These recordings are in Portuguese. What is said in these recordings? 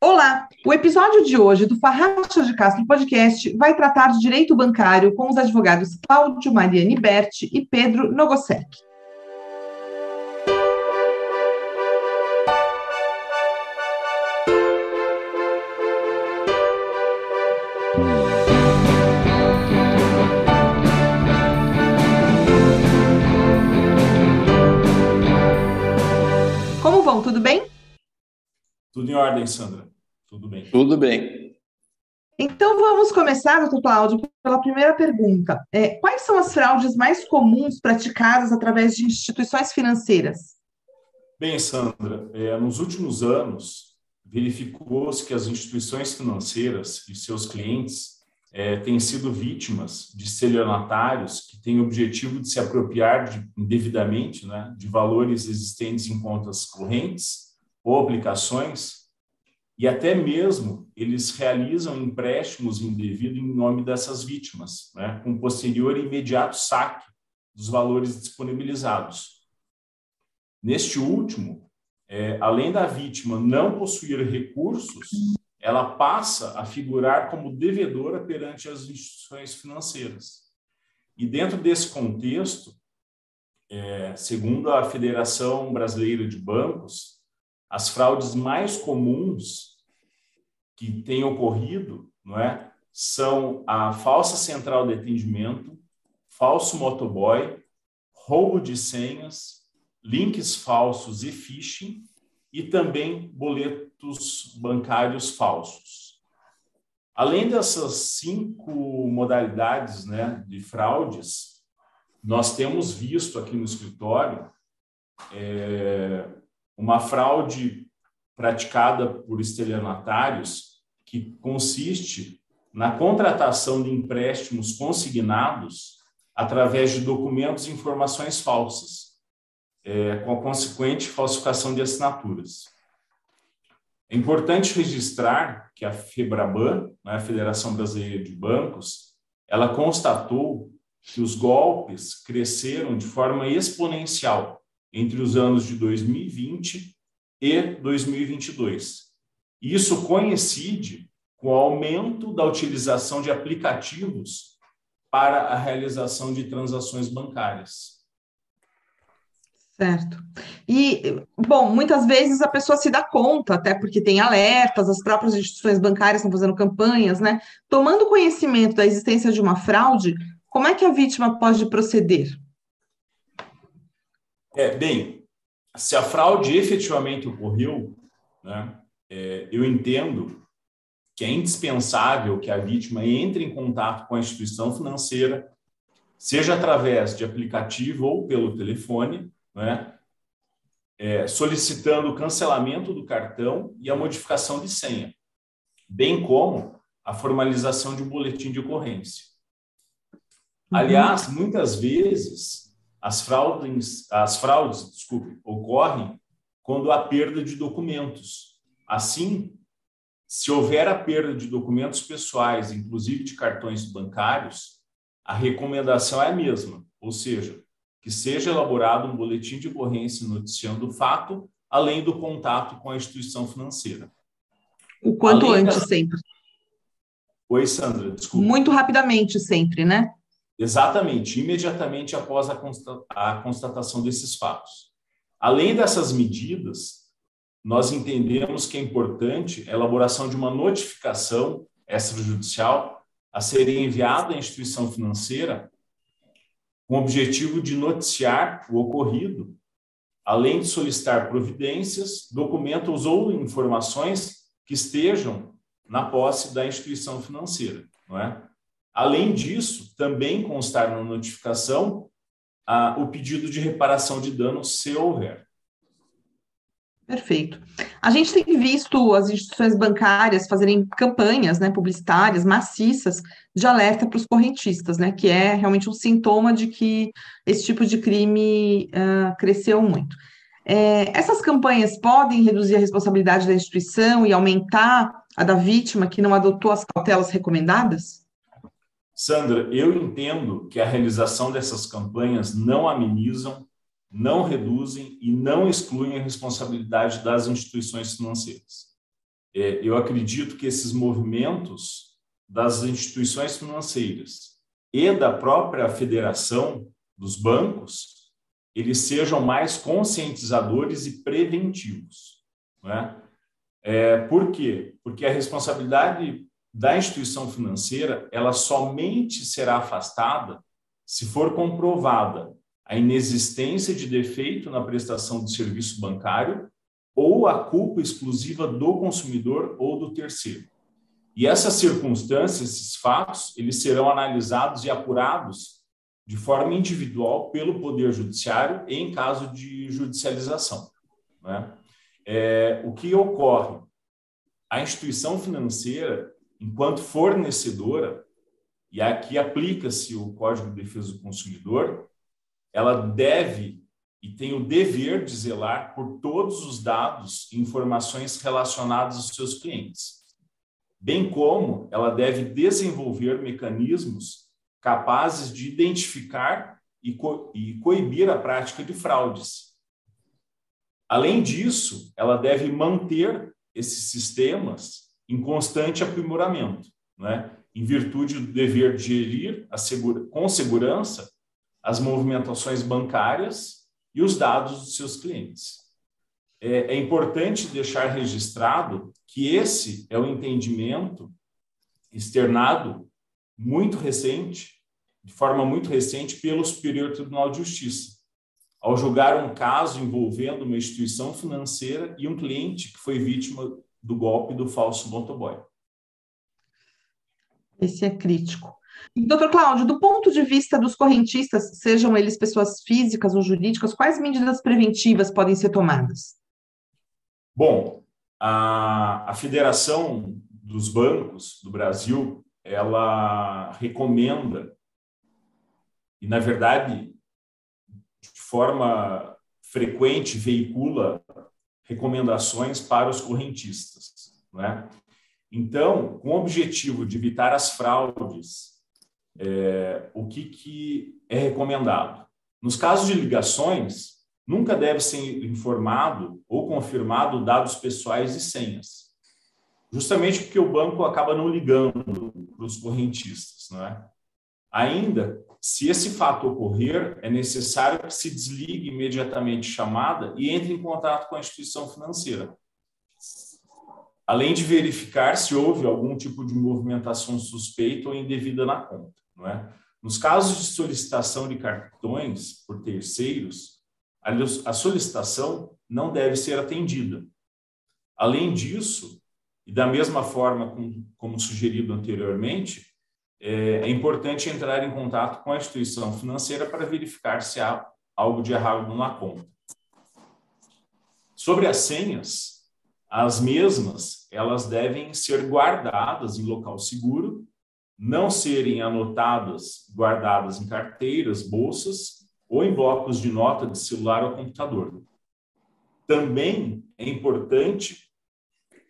Olá! O episódio de hoje do Farracha de Castro Podcast vai tratar de direito bancário com os advogados Cláudio Mariani Berti e Pedro Nogosek. Como vão? Tudo bem? Tudo em ordem, Sandra. Tudo bem. Tudo bem. Então vamos começar, doutor Cláudio, pela primeira pergunta. É, quais são as fraudes mais comuns praticadas através de instituições financeiras? Bem, Sandra, é, nos últimos anos, verificou-se que as instituições financeiras e seus clientes é, têm sido vítimas de estelionatários que têm o objetivo de se apropriar de, indevidamente né, de valores existentes em contas correntes ou aplicações e até mesmo eles realizam empréstimos indevidos em nome dessas vítimas, né, com posterior e imediato saque dos valores disponibilizados. Neste último, é, além da vítima não possuir recursos, ela passa a figurar como devedora perante as instituições financeiras. E dentro desse contexto, é, segundo a Federação Brasileira de Bancos, as fraudes mais comuns que têm ocorrido, não é, são a falsa central de atendimento, falso motoboy, roubo de senhas, links falsos e phishing e também boletos bancários falsos. Além dessas cinco modalidades né, de fraudes, nós temos visto aqui no escritório é, uma fraude praticada por estelionatários que consiste na contratação de empréstimos consignados através de documentos e informações falsas, é, com a consequente falsificação de assinaturas. É importante registrar que a FEBRABAN, né, a Federação Brasileira de Bancos, ela constatou que os golpes cresceram de forma exponencial entre os anos de 2020 e 2022. Isso coincide com o aumento da utilização de aplicativos para a realização de transações bancárias. Certo. E, bom, muitas vezes a pessoa se dá conta, até porque tem alertas, as próprias instituições bancárias estão fazendo campanhas, né? Tomando conhecimento da existência de uma fraude, como é que a vítima pode proceder? É, bem, se a fraude efetivamente ocorreu, né, é, eu entendo que é indispensável que a vítima entre em contato com a instituição financeira, seja através de aplicativo ou pelo telefone, né, é, solicitando o cancelamento do cartão e a modificação de senha, bem como a formalização de um boletim de ocorrência. Uhum. Aliás, muitas vezes as fraudes, as fraudes desculpe, ocorrem quando há perda de documentos. Assim, se houver a perda de documentos pessoais, inclusive de cartões bancários, a recomendação é a mesma, ou seja, que seja elaborado um boletim de ocorrência noticiando o fato, além do contato com a instituição financeira. O quanto além antes, da... sempre. Oi, Sandra, desculpa. Muito rapidamente, sempre, né? Exatamente, imediatamente após a constatação desses fatos. Além dessas medidas, nós entendemos que é importante a elaboração de uma notificação extrajudicial a ser enviada à instituição financeira com o objetivo de noticiar o ocorrido, além de solicitar providências, documentos ou informações que estejam na posse da instituição financeira, não é? Além disso, também constar na notificação ah, o pedido de reparação de danos, se houver. Perfeito. A gente tem visto as instituições bancárias fazerem campanhas né, publicitárias maciças de alerta para os correntistas, né, que é realmente um sintoma de que esse tipo de crime uh, cresceu muito. É, essas campanhas podem reduzir a responsabilidade da instituição e aumentar a da vítima que não adotou as cautelas recomendadas? Sandra, eu entendo que a realização dessas campanhas não amenizam, não reduzem e não excluem a responsabilidade das instituições financeiras. é, eu acredito que esses movimentos das instituições financeiras e da própria federação dos bancos, eles sejam mais conscientizadores e preventivos. Né? É, por quê? Porque a responsabilidade da instituição financeira ela somente será afastada se for comprovada a inexistência de defeito na prestação do serviço bancário ou a culpa exclusiva do consumidor ou do terceiro. E essas circunstâncias, esses fatos, eles serão analisados e apurados de forma individual pelo Poder Judiciário em caso de judicialização. Né? É, o que ocorre? A instituição financeira, enquanto fornecedora, e aqui aplica-se o Código de Defesa do Consumidor, ela deve e tem o dever de zelar por todos os dados e informações relacionados aos seus clientes, bem como ela deve desenvolver mecanismos capazes de identificar e, co e coibir a prática de fraudes. Além disso, ela deve manter esses sistemas em constante aprimoramento, né? em virtude do dever de gerir segura com segurança as movimentações bancárias e os dados dos seus clientes. É, é importante deixar registrado que esse é o entendimento externado muito recente, de forma muito recente, pelo Superior Tribunal de Justiça, ao julgar um caso envolvendo uma instituição financeira e um cliente que foi vítima do golpe do falso motoboy. Esse é crítico. Doutor Cláudio, do ponto de vista dos correntistas, sejam eles pessoas físicas ou jurídicas, quais medidas preventivas podem ser tomadas? Bom, a, a Federação dos Bancos do Brasil, ela recomenda, e na verdade, de forma frequente, veicula recomendações para os correntistas. Né? Então, com o objetivo de evitar as fraudes é, o que, que é recomendado. Nos casos de ligações, nunca deve ser informado ou confirmado dados pessoais e senhas, justamente porque o banco acaba não ligando para os correntistas. Não é? Ainda, se esse fato ocorrer, é necessário que se desligue imediatamente chamada e entre em contato com a instituição financeira. Além de verificar se houve algum tipo de movimentação suspeita ou indevida na conta. Não é? Nos casos de solicitação de cartões por terceiros, a solicitação não deve ser atendida. Além disso, e da mesma forma como, sugerido anteriormente, é, é importante entrar em contato com a instituição financeira para verificar se há algo de errado na conta. Sobre as senhas, as mesmas elas devem ser guardadas em local seguro não serem anotadas, guardadas em carteiras, bolsas ou em blocos de nota de celular ou computador. Também é importante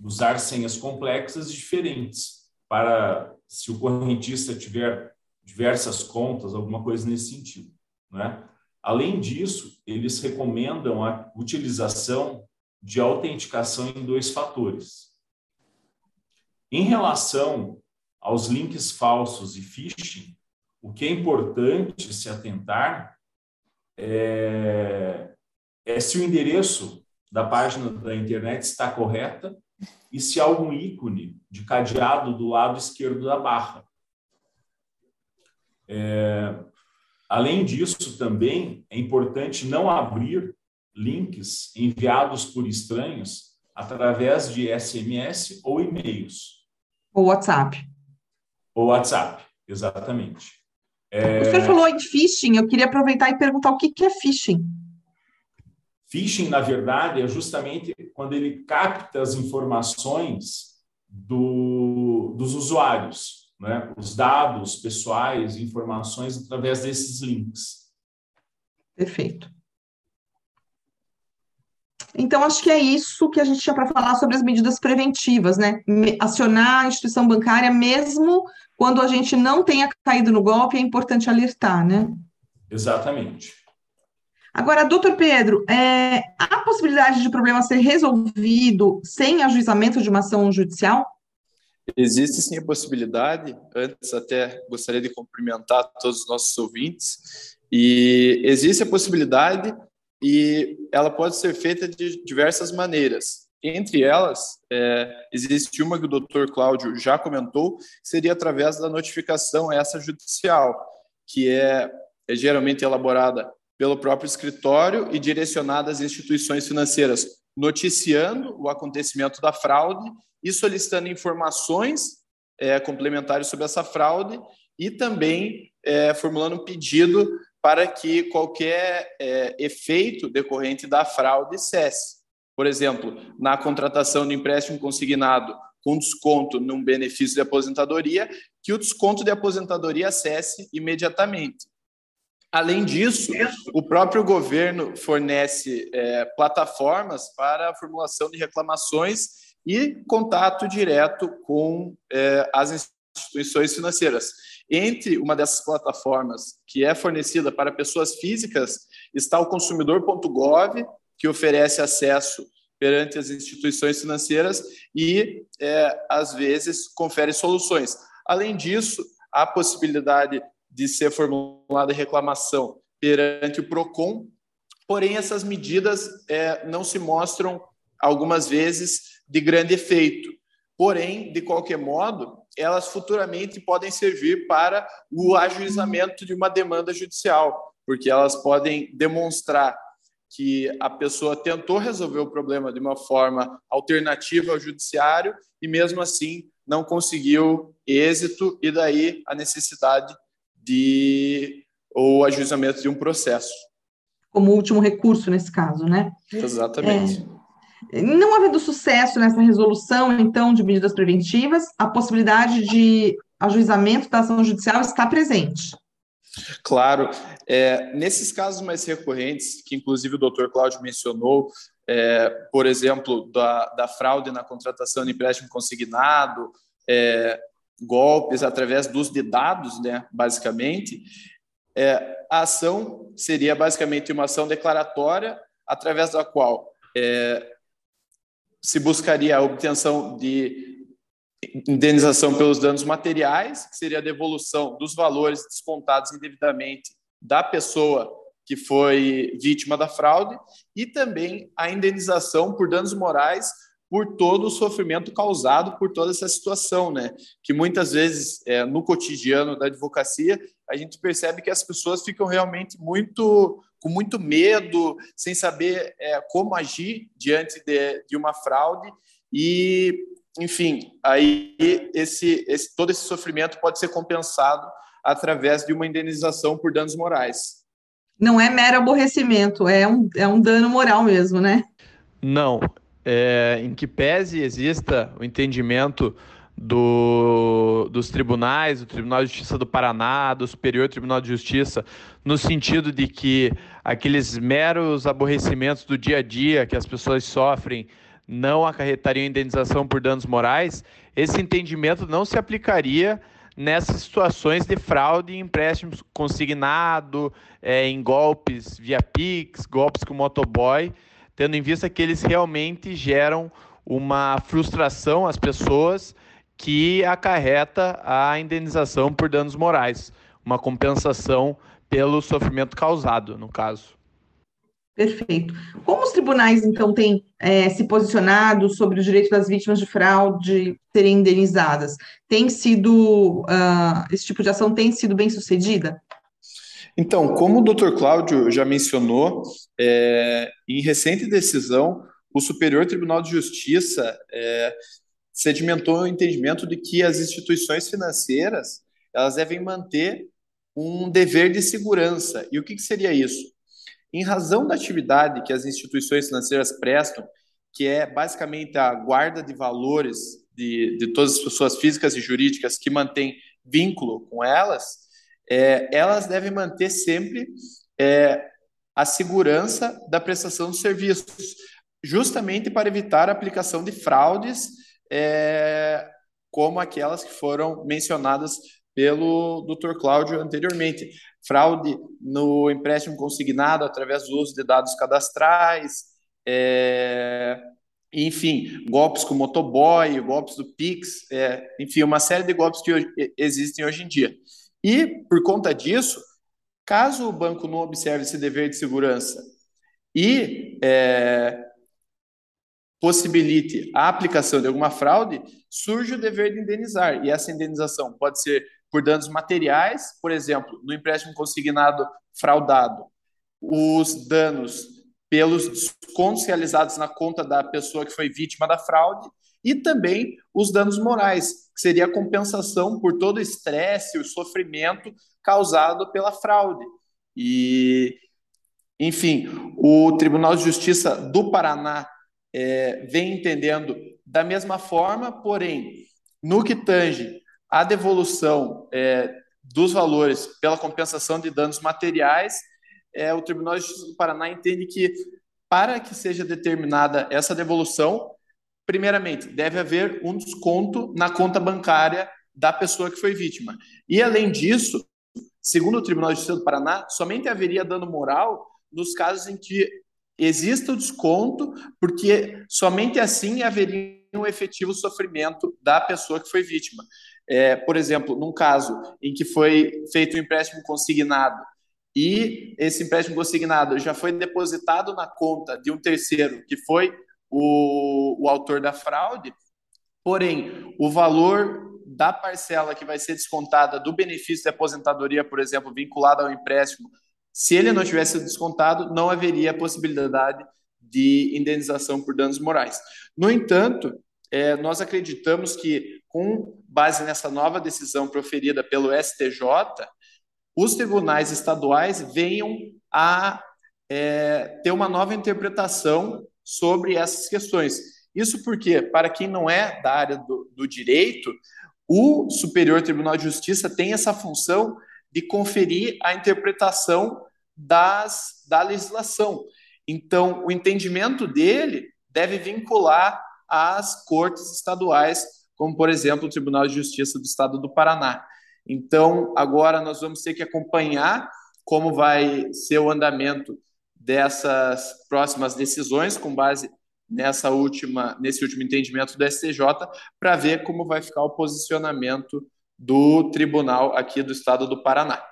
usar senhas complexas diferentes para se o correntista tiver diversas contas, alguma coisa nesse sentido, né? Além disso, eles recomendam a utilização de autenticação em dois fatores. Em relação aos links falsos e phishing, o que é importante se atentar é, é se o endereço da página da internet está correta e se há algum ícone de cadeado do lado esquerdo da barra. É, além disso, também é importante não abrir links enviados por estranhos através de SMS ou e-mails. Ou WhatsApp. O WhatsApp, exatamente. É... O senhor falou em phishing, eu queria aproveitar e perguntar o que é phishing. Phishing, na verdade, é justamente quando ele capta as informações do, dos usuários, né? os dados pessoais, informações através desses links. Perfeito. Então, acho que é isso que a gente tinha para falar sobre as medidas preventivas, né? Acionar a instituição bancária, mesmo quando a gente não tenha caído no golpe, é importante alertar, né? Exatamente. Agora, doutor Pedro, é, há possibilidade de o problema ser resolvido sem ajuizamento de uma ação judicial? Existe sim a possibilidade. Antes, até gostaria de cumprimentar todos os nossos ouvintes. E existe a possibilidade e ela pode ser feita de diversas maneiras. Entre elas, é, existe uma que o doutor Cláudio já comentou, seria através da notificação essa judicial, que é, é geralmente elaborada pelo próprio escritório e direcionada às instituições financeiras, noticiando o acontecimento da fraude e solicitando informações é, complementares sobre essa fraude e também é, formulando um pedido para que qualquer é, efeito decorrente da fraude cesse. Por exemplo, na contratação de empréstimo consignado com desconto num benefício de aposentadoria, que o desconto de aposentadoria cesse imediatamente. Além disso, o próprio governo fornece é, plataformas para a formulação de reclamações e contato direto com é, as instituições financeiras. Entre uma dessas plataformas que é fornecida para pessoas físicas está o consumidor.gov, que oferece acesso perante as instituições financeiras e, é, às vezes, confere soluções. Além disso, há a possibilidade de ser formulada reclamação perante o PROCON, porém essas medidas é, não se mostram, algumas vezes, de grande efeito. Porém, de qualquer modo, elas futuramente podem servir para o ajuizamento de uma demanda judicial, porque elas podem demonstrar que a pessoa tentou resolver o problema de uma forma alternativa ao judiciário e mesmo assim não conseguiu êxito e daí a necessidade de o ajuizamento de um processo. Como último recurso nesse caso, né? Exatamente. É, não havendo sucesso nessa resolução, então, de medidas preventivas, a possibilidade de ajuizamento da ação judicial está presente. Claro. É, nesses casos mais recorrentes, que inclusive o doutor Cláudio mencionou, é, por exemplo, da, da, fraude na contratação de empréstimo consignado, é, golpes através dos de dados, né, basicamente, é, a ação seria basicamente uma ação declaratória através da qual é, se buscaria a obtenção de indenização pelos danos materiais, que seria a devolução dos valores descontados indevidamente da pessoa que foi vítima da fraude, e também a indenização por danos morais por todo o sofrimento causado por toda essa situação, né? Que muitas vezes é, no cotidiano da advocacia a gente percebe que as pessoas ficam realmente muito com muito medo, sem saber é, como agir diante de, de uma fraude e, enfim, aí esse, esse todo esse sofrimento pode ser compensado através de uma indenização por danos morais. Não é mero aborrecimento, é um, é um dano moral mesmo, né? Não, é, em que pese exista o entendimento do, dos tribunais, do Tribunal de Justiça do Paraná, do Superior Tribunal de Justiça, no sentido de que aqueles meros aborrecimentos do dia a dia que as pessoas sofrem não acarretariam indenização por danos morais, esse entendimento não se aplicaria nessas situações de fraude em empréstimos consignado, é, em golpes via Pix, golpes com motoboy, tendo em vista que eles realmente geram uma frustração às pessoas que acarreta a indenização por danos morais, uma compensação pelo sofrimento causado, no caso. Perfeito. Como os tribunais, então, têm é, se posicionado sobre o direito das vítimas de fraude serem indenizadas? Tem sido, uh, esse tipo de ação tem sido bem sucedida? Então, como o doutor Cláudio já mencionou, é, em recente decisão, o Superior Tribunal de Justiça é, sedimentou o entendimento de que as instituições financeiras elas devem manter um dever de segurança. E o que, que seria isso? Em razão da atividade que as instituições financeiras prestam, que é basicamente a guarda de valores de, de todas as pessoas físicas e jurídicas que mantêm vínculo com elas, é, elas devem manter sempre é, a segurança da prestação de serviços, justamente para evitar a aplicação de fraudes é, como aquelas que foram mencionadas pelo Dr. Cláudio anteriormente. fraude no empréstimo consignado através do uso de dados cadastrais, é, enfim, golpes com motoboy, golpes do Pix, é, enfim, uma série de golpes que existem hoje em dia. E, por conta disso, caso o banco não observe esse dever de segurança e é, possibilite a aplicação de alguma fraude, surge o dever de indenizar. E essa indenização pode ser por danos materiais, por exemplo, no empréstimo consignado fraudado, os danos pelos descontos realizados na conta da pessoa que foi vítima da fraude e também os danos morais, que seria a compensação por todo o estresse, o sofrimento causado pela fraude. E, enfim, o Tribunal de Justiça do Paraná é, vem entendendo da mesma forma, porém, no que tange a devolução é, dos valores pela compensação de danos materiais, é, o Tribunal de Justiça do Paraná entende que, para que seja determinada essa devolução, primeiramente, deve haver um desconto na conta bancária da pessoa que foi vítima. E, além disso, segundo o Tribunal de Justiça do Paraná, somente haveria dano moral nos casos em que exista o desconto, porque somente assim haveria um efetivo sofrimento da pessoa que foi vítima. É, por exemplo, num caso em que foi feito um empréstimo consignado e esse empréstimo consignado já foi depositado na conta de um terceiro, que foi o, o autor da fraude, porém, o valor da parcela que vai ser descontada do benefício de aposentadoria, por exemplo, vinculado ao empréstimo, se ele não tivesse descontado, não haveria possibilidade de indenização por danos morais. No entanto, é, nós acreditamos que, com base nessa nova decisão proferida pelo STJ, os tribunais estaduais venham a é, ter uma nova interpretação sobre essas questões. Isso porque, para quem não é da área do, do direito, o Superior Tribunal de Justiça tem essa função de conferir a interpretação das, da legislação. Então, o entendimento dele deve vincular às cortes estaduais, como, por exemplo, o Tribunal de Justiça do Estado do Paraná. Então, agora nós vamos ter que acompanhar como vai ser o andamento dessas próximas decisões, com base nessa última, nesse último entendimento do STJ, para ver como vai ficar o posicionamento do tribunal aqui do estado do Paraná.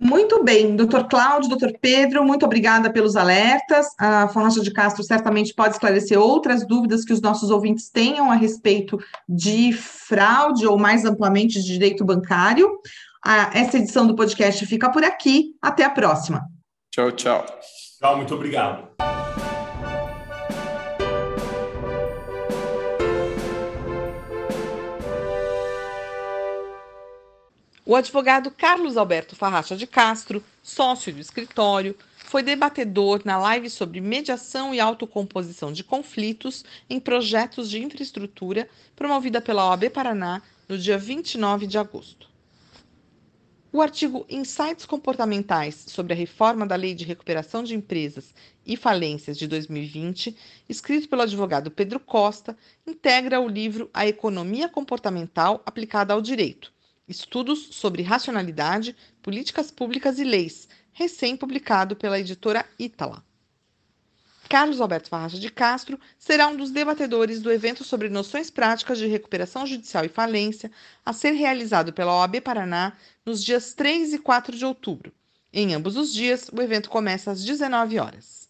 Muito bem, doutor Cláudio, doutor Pedro, muito obrigada pelos alertas. A Fornacha de Castro certamente pode esclarecer outras dúvidas que os nossos ouvintes tenham a respeito de fraude ou mais amplamente de direito bancário. Essa edição do podcast fica por aqui. Até a próxima. Tchau, tchau. Tchau, muito obrigado. O advogado Carlos Alberto Farracha de Castro, sócio do escritório, foi debatedor na live sobre mediação e autocomposição de conflitos em projetos de infraestrutura promovida pela OAB Paraná no dia 29 de agosto. O artigo Insights Comportamentais sobre a reforma da Lei de Recuperação de Empresas e Falências de 2020, escrito pelo advogado Pedro Costa, integra o livro A Economia Comportamental Aplicada ao Direito, Estudos sobre Racionalidade, Políticas Públicas e Leis, recém-publicado pela editora Ítala. Carlos Alberto Farraja de Castro será um dos debatedores do evento sobre noções práticas de recuperação judicial e falência, a ser realizado pela OAB Paraná nos dias 3 e 4 de outubro. Em ambos os dias, o evento começa às 19 horas.